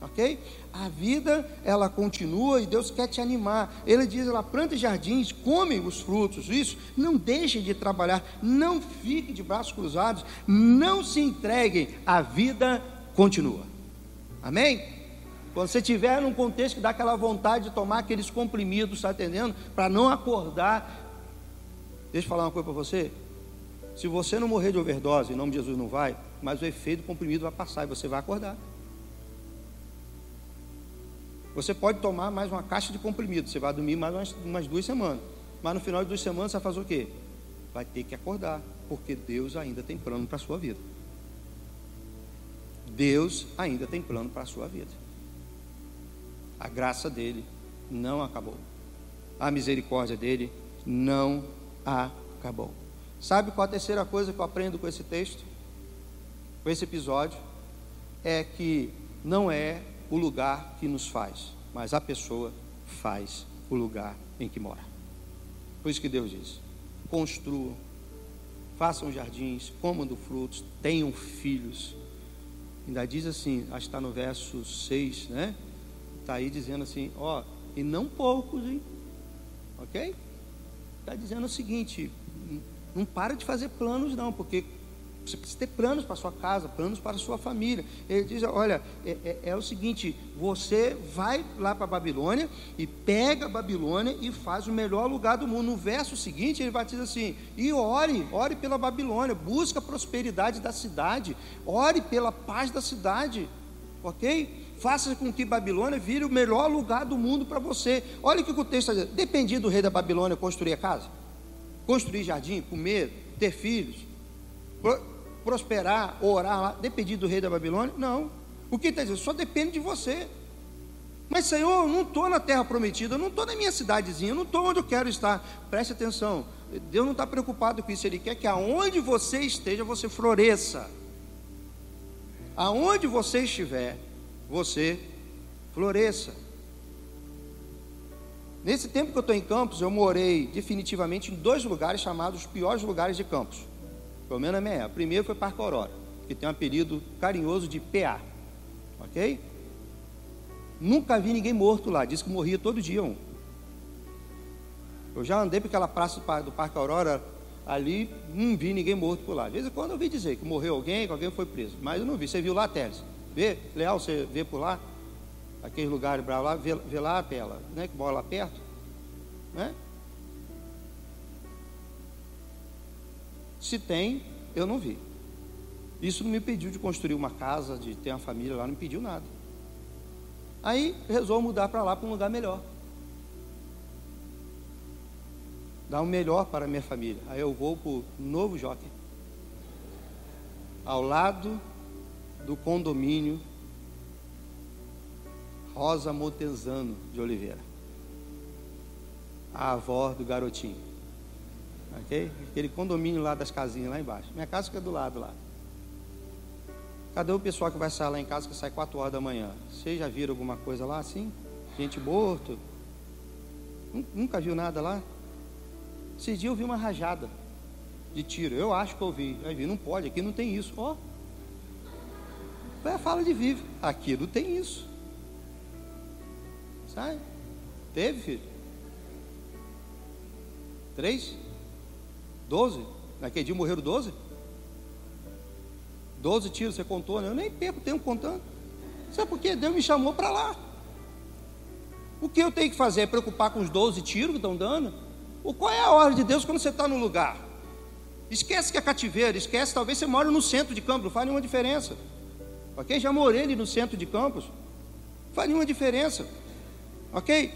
Ok? A vida, ela continua e Deus quer te animar. Ele diz: ela planta jardins, come os frutos. Isso, não deixem de trabalhar, não fiquem de braços cruzados, não se entreguem. A vida continua. Amém? Quando você estiver num contexto que dá aquela vontade de tomar aqueles comprimidos, está entendendo? Para não acordar, Deixa eu falar uma coisa para você. Se você não morrer de overdose, em nome de Jesus não vai, mas o efeito do comprimido vai passar e você vai acordar. Você pode tomar mais uma caixa de comprimido, você vai dormir mais umas, umas duas semanas. Mas no final de duas semanas você vai fazer o quê? Vai ter que acordar, porque Deus ainda tem plano para a sua vida. Deus ainda tem plano para a sua vida. A graça dele não acabou. A misericórdia dele não acabou. Sabe qual a terceira coisa que eu aprendo com esse texto? Com esse episódio? É que não é o lugar que nos faz, mas a pessoa faz o lugar em que mora. Por isso que Deus diz: construam, façam jardins, comam do frutos, tenham filhos. Ainda diz assim, acho que está no verso 6, né? Está aí dizendo assim, ó, e não poucos, hein? Ok? está dizendo o seguinte: não para de fazer planos, não, porque você precisa ter planos para sua casa, planos para sua família. Ele diz: olha, é, é, é o seguinte: você vai lá para a Babilônia e pega a Babilônia e faz o melhor lugar do mundo. No verso seguinte, ele vai dizer assim: e ore, ore pela Babilônia, busca a prosperidade da cidade, ore pela paz da cidade, ok? Faça com que Babilônia vire o melhor lugar do mundo para você. Olha o que o texto está dizendo. Dependia do rei da Babilônia construir a casa, construir jardim, comer, ter filhos, prosperar, orar lá. Dependia do rei da Babilônia? Não. O que está dizendo? Só depende de você. Mas, Senhor, eu não estou na terra prometida, eu não estou na minha cidadezinha, eu não estou onde eu quero estar. Preste atenção. Deus não está preocupado com isso, Ele quer que aonde você esteja, você floresça. Aonde você estiver, você floresça. Nesse tempo que eu estou em Campos, eu morei definitivamente em dois lugares chamados os piores lugares de Campos. Pelo menos na minha época. O primeiro foi Parque Aurora, que tem um apelido carinhoso de PA. Ok? Nunca vi ninguém morto lá. Diz que morria todo dia um. Eu já andei por aquela praça do Parque Aurora ali, não vi ninguém morto por lá. De vez em quando eu vi dizer que morreu alguém, que alguém foi preso. Mas eu não vi. Você viu lá, Teles? Vê, Leal, você vê por lá? Aqueles lugares para lá, vê, vê lá a tela, né? Que lá perto. Né? Se tem, eu não vi. Isso não me impediu de construir uma casa, de ter uma família lá, não me impediu nada. Aí resolvo mudar para lá, para um lugar melhor. Dar o um melhor para a minha família. Aí eu vou para o novo Jockey. Ao lado do condomínio Rosa Montezano de Oliveira. A avó do garotinho. Ok? Aquele condomínio lá das casinhas lá embaixo. Minha casa fica do lado lá. Cadê o pessoal que vai sair lá em casa que sai 4 horas da manhã? Vocês já viram alguma coisa lá assim? Gente morto? Nunca viu nada lá? Esses dias eu vi uma rajada de tiro. Eu acho que eu vi. Vi, não pode, aqui não tem isso. Ó. Oh. É fala de vive. Aqui não tem isso. Sabe? Teve, filho? Três? Doze? Naquele dia morreram doze? 12 tiros você contou, né? Eu nem perco tempo contando. Sabe por quê? Deus me chamou para lá. O que eu tenho que fazer? É preocupar com os 12 tiros que estão dando? O qual é a ordem de Deus quando você está no lugar? Esquece que é cativeiro, esquece, talvez você mora no centro de campos, não faz nenhuma diferença. Ok? Já morei ali no centro de campos, faz nenhuma diferença. Ok?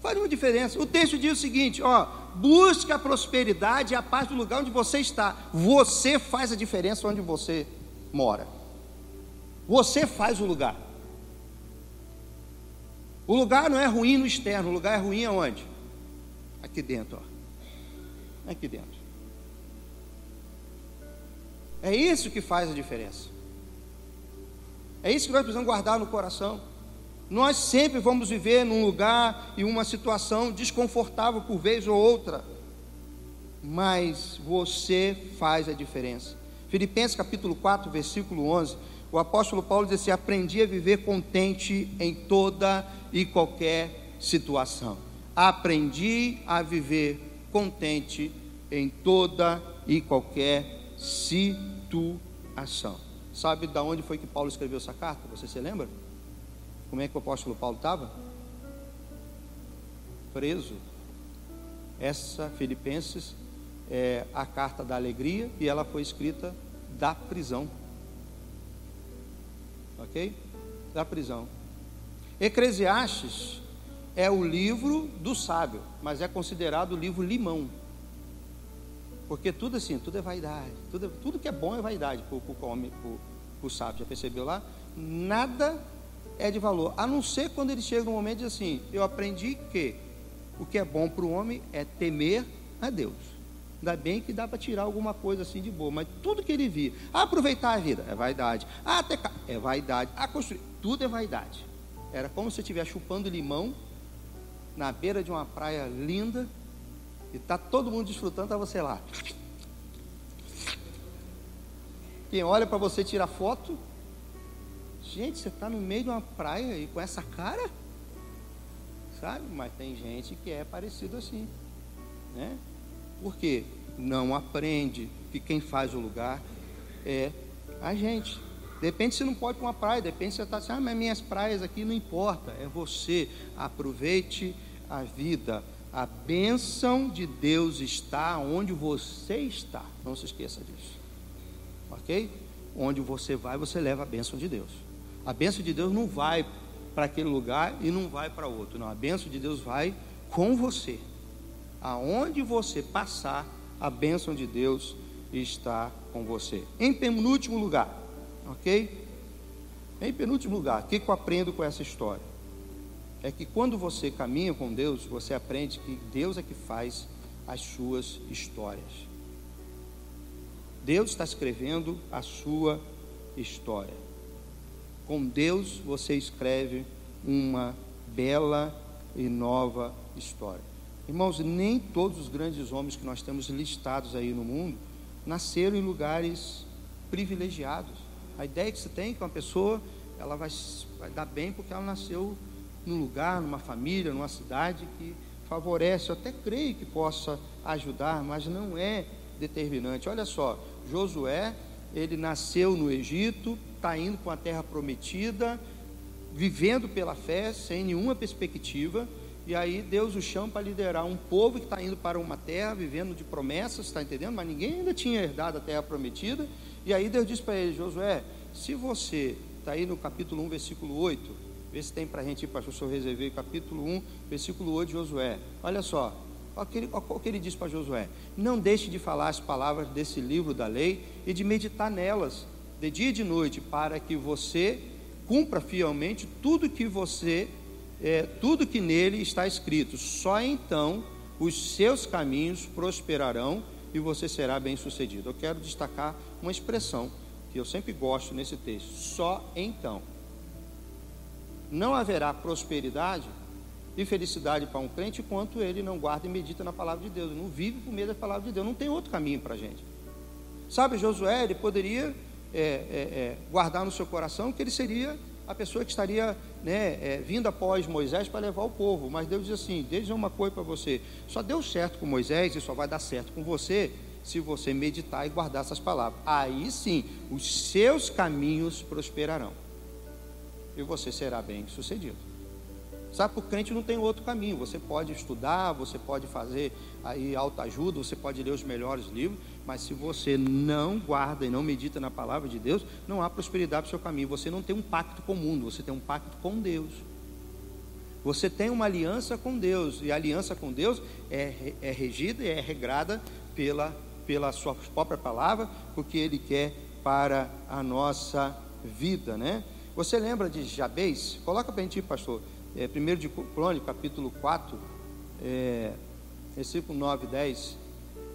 Faz nenhuma diferença. O texto diz o seguinte: ó, busque a prosperidade e a paz do lugar onde você está. Você faz a diferença onde você mora. Você faz o lugar. O lugar não é ruim no externo, o lugar é ruim aonde? Aqui dentro, ó. Aqui dentro. É isso que faz a diferença. É isso que nós precisamos guardar no coração. Nós sempre vamos viver num lugar e uma situação desconfortável por vez ou outra, mas você faz a diferença. Filipenses capítulo 4, versículo 11, o apóstolo Paulo diz assim: Aprendi a viver contente em toda e qualquer situação. Aprendi a viver contente em toda e qualquer situação. Sabe de onde foi que Paulo escreveu essa carta? Você se lembra? Como é que o apóstolo Paulo estava? Preso. Essa, Filipenses, é a carta da alegria e ela foi escrita da prisão. Ok? Da prisão. Eclesiastes é o livro do sábio, mas é considerado o livro limão. Porque tudo assim, tudo é vaidade. Tudo, tudo que é bom é vaidade para o homem, para o sábio. Já percebeu lá? Nada é de valor, a não ser quando ele chega no momento de assim: eu aprendi que o que é bom para o homem é temer a Deus. Ainda bem que dá para tirar alguma coisa assim de boa, mas tudo que ele via, aproveitar a vida é vaidade, até é vaidade, a construir, tudo é vaidade. Era como se estiver chupando limão na beira de uma praia linda e tá todo mundo desfrutando, tá você lá. Quem olha para você tirar foto, Gente, você está no meio de uma praia e com essa cara? Sabe? Mas tem gente que é parecido assim. Né? Porque não aprende que quem faz o lugar é a gente. Depende se não pode para uma praia, depende se você está assim, ah, mas minhas praias aqui não importa, é você. Aproveite a vida. A bênção de Deus está onde você está. Não se esqueça disso. Ok? Onde você vai, você leva a bênção de Deus. A bênção de Deus não vai para aquele lugar e não vai para outro. Não, a bênção de Deus vai com você. Aonde você passar, a bênção de Deus está com você. Em penúltimo lugar, ok? Em penúltimo lugar, o que eu aprendo com essa história? É que quando você caminha com Deus, você aprende que Deus é que faz as suas histórias. Deus está escrevendo a sua história. Com Deus você escreve uma bela e nova história. Irmãos, nem todos os grandes homens que nós temos listados aí no mundo nasceram em lugares privilegiados. A ideia que você tem que uma pessoa ela vai, vai dar bem porque ela nasceu num lugar, numa família, numa cidade que favorece. Eu até creio que possa ajudar, mas não é determinante. Olha só, Josué, ele nasceu no Egito, está indo para uma terra prometida, vivendo pela fé, sem nenhuma perspectiva, e aí Deus o chama para liderar um povo que está indo para uma terra, vivendo de promessas, está entendendo? Mas ninguém ainda tinha herdado a terra prometida, E aí Deus diz para ele, Josué, se você, está aí no capítulo 1, versículo 8, vê se tem para a gente ir, pastor, se eu reservei, capítulo 1, versículo 8 de Josué. Olha só, o que ele, o que ele diz para Josué: Não deixe de falar as palavras desse livro da lei e de meditar nelas, de dia e de noite, para que você cumpra fielmente tudo que você, é, tudo que nele está escrito. Só então os seus caminhos prosperarão e você será bem sucedido. Eu quero destacar uma expressão que eu sempre gosto nesse texto: só então. Não haverá prosperidade e felicidade para um crente enquanto ele não guarda e medita na palavra de Deus, não vive por meio da palavra de Deus, não tem outro caminho para a gente. Sabe, Josué, ele poderia é, é, é, guardar no seu coração que ele seria a pessoa que estaria né, é, vindo após Moisés para levar o povo. Mas Deus diz assim: Deus uma coisa para você. Só deu certo com Moisés e só vai dar certo com você se você meditar e guardar essas palavras. Aí sim, os seus caminhos prosperarão e você será bem sucedido. Sabe, por crente não tem outro caminho. Você pode estudar, você pode fazer aí autoajuda, você pode ler os melhores livros, mas se você não guarda e não medita na palavra de Deus, não há prosperidade para o seu caminho. Você não tem um pacto com o mundo, você tem um pacto com Deus. Você tem uma aliança com Deus, e a aliança com Deus é, é regida e é regrada pela, pela sua própria palavra, porque Ele quer para a nossa vida, né? Você lembra de Jabez? Coloca para a gente, pastor é, 1 de Crônica, capítulo 4, é, versículo 9 e 10,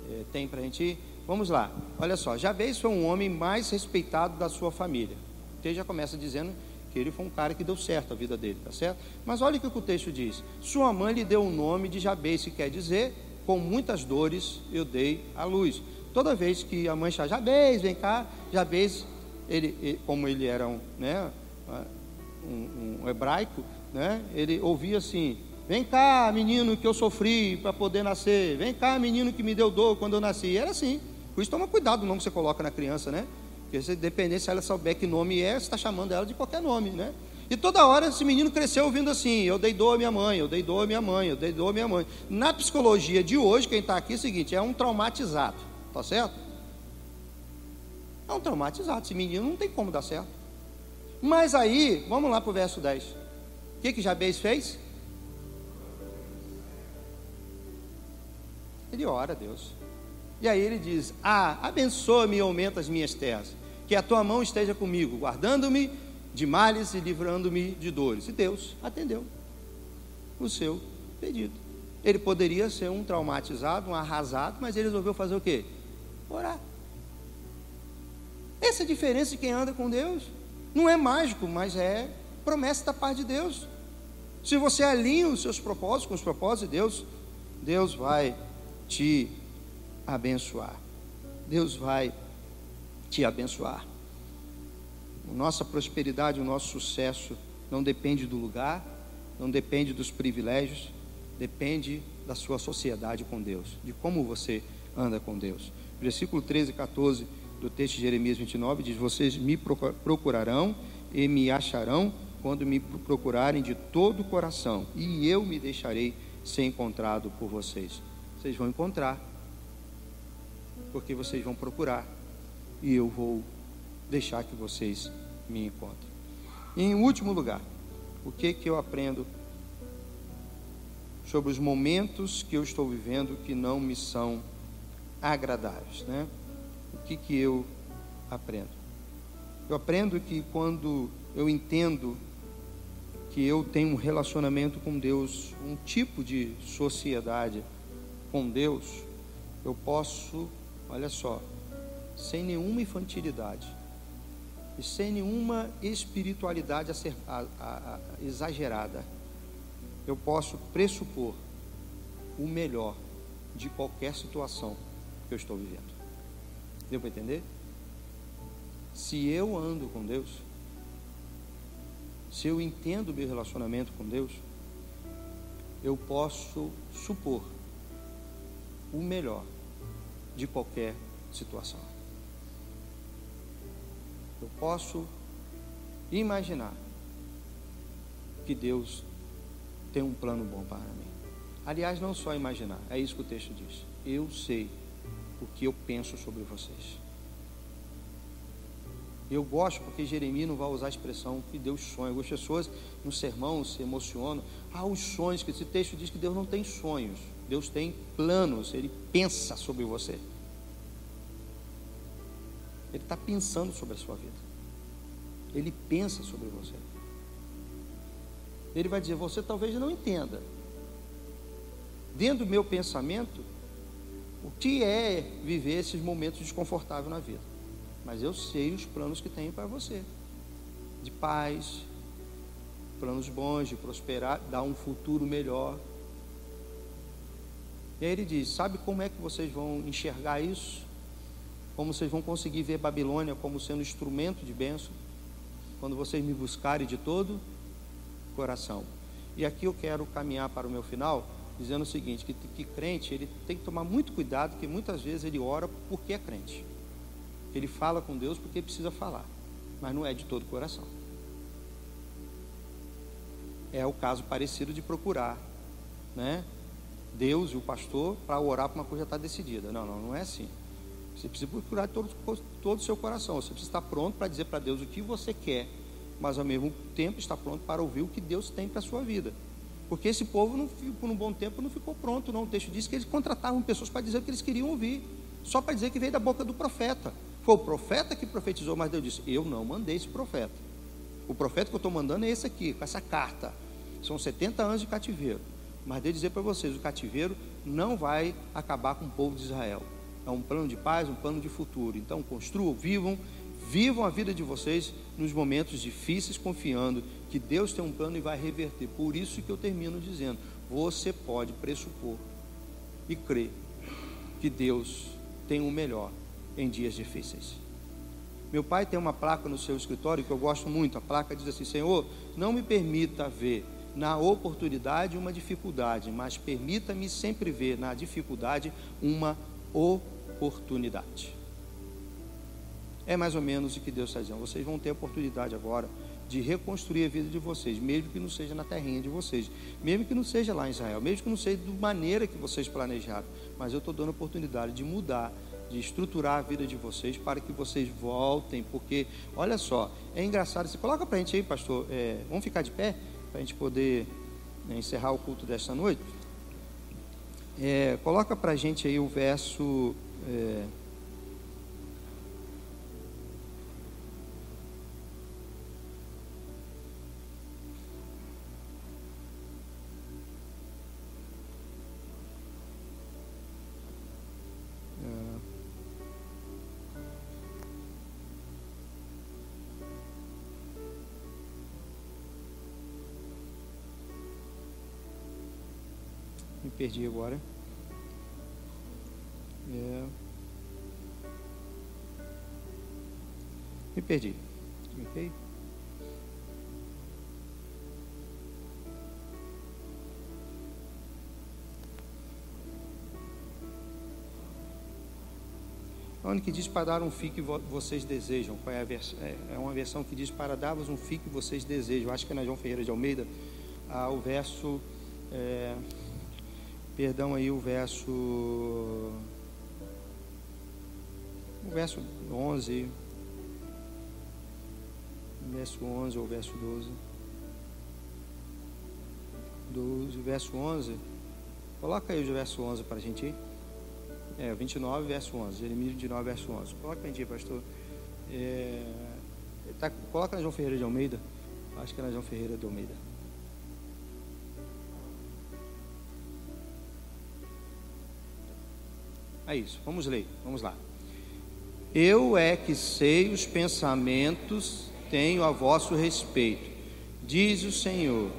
é, tem para a gente ir. Vamos lá, olha só, Jabez foi um homem mais respeitado da sua família. O texto já começa dizendo que ele foi um cara que deu certo a vida dele, tá certo? Mas olha o que o texto diz: Sua mãe lhe deu o nome de Jabez, que quer dizer, com muitas dores eu dei a luz. Toda vez que a mãe chama Jabez, vem cá, Jabez, ele, ele como ele era um, né, um, um hebraico, né? Ele ouvia assim: Vem cá, menino, que eu sofri para poder nascer. Vem cá, menino, que me deu dor quando eu nasci. Era assim. Por isso, toma cuidado no nome que você coloca na criança, né? Porque se depender se ela souber que nome é, você está chamando ela de qualquer nome, né? E toda hora esse menino cresceu ouvindo assim: Eu dei dor à minha mãe, eu dei dor à minha mãe, eu dei dor à minha mãe. Na psicologia de hoje, quem está aqui é o seguinte: é um traumatizado, tá certo? É um traumatizado. Esse menino não tem como dar certo. Mas aí, vamos lá para o verso 10. O que, que Jabez fez? Ele ora a Deus. E aí ele diz: Ah, abençoa-me e aumenta as minhas terras. Que a tua mão esteja comigo, guardando-me de males e livrando-me de dores. E Deus atendeu o seu pedido. Ele poderia ser um traumatizado, um arrasado, mas ele resolveu fazer o quê? Orar. Essa é a diferença de quem anda com Deus. Não é mágico, mas é promessa da parte de Deus. Se você alinha os seus propósitos com os propósitos de Deus, Deus vai te abençoar. Deus vai te abençoar. Nossa prosperidade, o nosso sucesso não depende do lugar, não depende dos privilégios, depende da sua sociedade com Deus, de como você anda com Deus. Versículo 13 e 14 do texto de Jeremias 29 diz: Vocês me procurarão e me acharão quando me procurarem de todo o coração, e eu me deixarei ser encontrado por vocês. Vocês vão encontrar, porque vocês vão procurar, e eu vou deixar que vocês me encontrem. E em último lugar, o que que eu aprendo sobre os momentos que eu estou vivendo que não me são agradáveis, né? O que que eu aprendo? Eu aprendo que quando eu entendo que eu tenho um relacionamento com Deus, um tipo de sociedade com Deus, eu posso, olha só, sem nenhuma infantilidade e sem nenhuma espiritualidade exagerada, eu posso pressupor o melhor de qualquer situação que eu estou vivendo. Deu para entender? Se eu ando com Deus, se eu entendo o meu relacionamento com Deus, eu posso supor o melhor de qualquer situação. Eu posso imaginar que Deus tem um plano bom para mim. Aliás, não só imaginar, é isso que o texto diz. Eu sei o que eu penso sobre vocês. Eu gosto porque Jeremias não vai usar a expressão que Deus sonha. Algumas pessoas no sermão se emocionam. Ah, os sonhos, que esse texto diz que Deus não tem sonhos. Deus tem planos, Ele pensa sobre você. Ele está pensando sobre a sua vida. Ele pensa sobre você. Ele vai dizer: Você talvez não entenda. Dentro do meu pensamento, o que é viver esses momentos desconfortáveis na vida. Mas eu sei os planos que tenho para você: de paz, planos bons, de prosperar, dar um futuro melhor. E aí ele diz: Sabe como é que vocês vão enxergar isso? Como vocês vão conseguir ver Babilônia como sendo instrumento de bênção? Quando vocês me buscarem de todo coração. E aqui eu quero caminhar para o meu final, dizendo o seguinte: que, que crente ele tem que tomar muito cuidado, que muitas vezes ele ora porque é crente. Ele fala com Deus porque precisa falar, mas não é de todo coração. É o caso parecido de procurar, né? Deus e o pastor para orar para uma coisa já está decidida. Não, não, não é assim. Você precisa procurar todo, todo o seu coração. Você precisa estar pronto para dizer para Deus o que você quer, mas ao mesmo tempo estar pronto para ouvir o que Deus tem para a sua vida. Porque esse povo, não, por um bom tempo, não ficou pronto, não. O texto diz que eles contratavam pessoas para dizer o que eles queriam ouvir, só para dizer que veio da boca do profeta. Foi o profeta que profetizou, mas Deus disse: Eu não mandei esse profeta. O profeta que eu estou mandando é esse aqui, com essa carta. São 70 anos de cativeiro. Mas Deus dizer para vocês: o cativeiro não vai acabar com o povo de Israel. É um plano de paz, um plano de futuro. Então, construam, vivam, vivam a vida de vocês nos momentos difíceis, confiando que Deus tem um plano e vai reverter. Por isso que eu termino dizendo: você pode pressupor e crer que Deus tem o melhor em dias difíceis. Meu pai tem uma placa no seu escritório que eu gosto muito. A placa diz assim: Senhor, não me permita ver na oportunidade uma dificuldade, mas permita-me sempre ver na dificuldade uma oportunidade. É mais ou menos o que Deus está dizendo. Vocês vão ter a oportunidade agora de reconstruir a vida de vocês, mesmo que não seja na terrinha de vocês, mesmo que não seja lá em Israel, mesmo que não seja da maneira que vocês planejaram. Mas eu estou dando a oportunidade de mudar de estruturar a vida de vocês para que vocês voltem, porque olha só, é engraçado. Você coloca para a gente aí, pastor, é, vamos ficar de pé para a gente poder né, encerrar o culto desta noite. É, coloca para a gente aí o verso. É, perdi agora. É... Me perdi. Ok? Onde que diz para dar um fim que vocês desejam? Qual é a versão? É, é uma versão que diz para dar-vos um fim que vocês desejam. Acho que é na João Ferreira de Almeida. Ah, o verso. É, perdão aí o verso o verso 11 verso 11 ou verso 12 12, verso 11 coloca aí o verso 11 para a gente ir é, 29 verso 11 Jeremias 29 verso 11 coloca para a gente ir, pastor. É, tá, coloca na João Ferreira de Almeida. Acho que é na João Ferreira de Almeida É isso. Vamos ler. Vamos lá. Eu é que sei os pensamentos tenho a vosso respeito, diz o Senhor,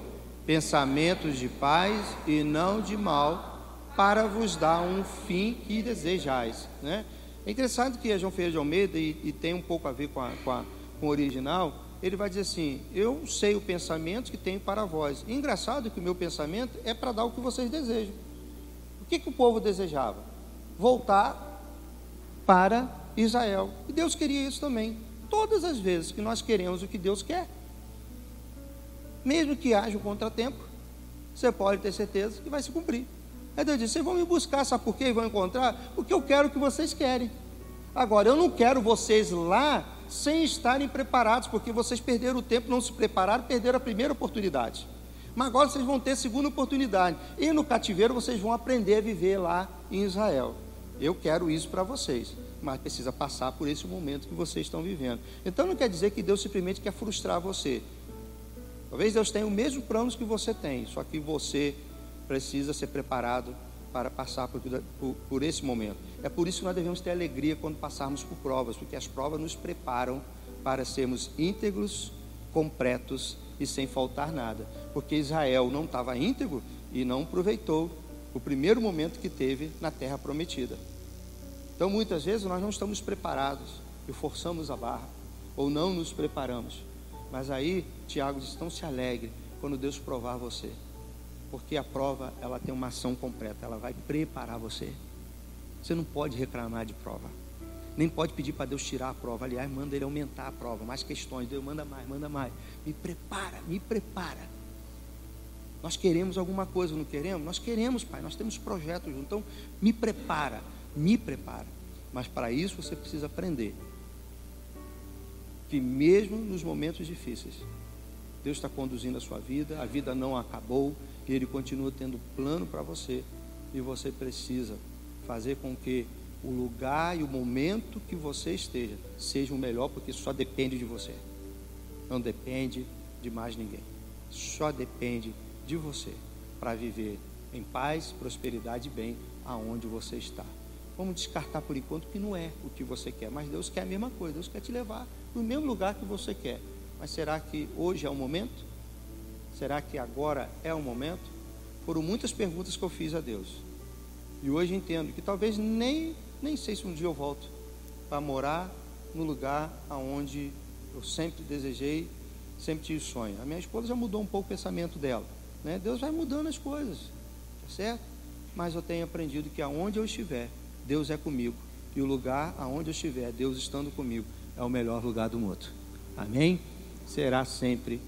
pensamentos de paz e não de mal, para vos dar um fim que desejais. Né? É interessante que a João Ferreira de Almeida, e, e tem um pouco a ver com, a, com, a, com o original, ele vai dizer assim: Eu sei o pensamento que tenho para vós. E engraçado que o meu pensamento é para dar o que vocês desejam. O que, que o povo desejava? Voltar para Israel. E Deus queria isso também. Todas as vezes que nós queremos o que Deus quer, mesmo que haja um contratempo, você pode ter certeza que vai se cumprir. Aí Deus disse: vocês vão me buscar, sabe por quê? E vão encontrar? Porque eu quero o que vocês querem. Agora, eu não quero vocês lá sem estarem preparados, porque vocês perderam o tempo, não se prepararam, perderam a primeira oportunidade. Mas agora vocês vão ter segunda oportunidade. E no cativeiro vocês vão aprender a viver lá em Israel. Eu quero isso para vocês, mas precisa passar por esse momento que vocês estão vivendo. Então não quer dizer que Deus simplesmente quer frustrar você. Talvez Deus tenha o mesmo planos que você tem, só que você precisa ser preparado para passar por, por, por, esse momento. É por isso que nós devemos ter alegria quando passarmos por provas, porque as provas nos preparam para sermos íntegros, completos e sem faltar nada. Porque Israel não estava íntegro e não aproveitou o primeiro momento que teve na terra prometida. Então, muitas vezes, nós não estamos preparados e forçamos a barra, ou não nos preparamos. Mas aí, Tiago diz: não se alegre quando Deus provar você, porque a prova ela tem uma ação completa, ela vai preparar você. Você não pode reclamar de prova, nem pode pedir para Deus tirar a prova. Aliás, manda Ele aumentar a prova, mais questões. Deus manda mais, manda mais. Me prepara, me prepara. Nós queremos alguma coisa, não queremos? Nós queremos, Pai, nós temos projetos. Então, me prepara, me prepara. Mas para isso você precisa aprender que, mesmo nos momentos difíceis, Deus está conduzindo a sua vida, a vida não acabou, e Ele continua tendo plano para você, e você precisa fazer com que o lugar e o momento que você esteja seja o melhor, porque só depende de você, não depende de mais ninguém, só depende de você para viver em paz, prosperidade e bem aonde você está. Vamos descartar por enquanto que não é o que você quer, mas Deus quer a mesma coisa, Deus quer te levar no mesmo lugar que você quer. Mas será que hoje é o momento? Será que agora é o momento? Foram muitas perguntas que eu fiz a Deus. E hoje entendo que talvez nem, nem sei se um dia eu volto para morar no lugar aonde eu sempre desejei, sempre tive sonho. A minha esposa já mudou um pouco o pensamento dela. Né? Deus vai mudando as coisas, tá certo? Mas eu tenho aprendido que aonde eu estiver, Deus é comigo. E o lugar aonde eu estiver, Deus estando comigo, é o melhor lugar do mundo. Amém? Será sempre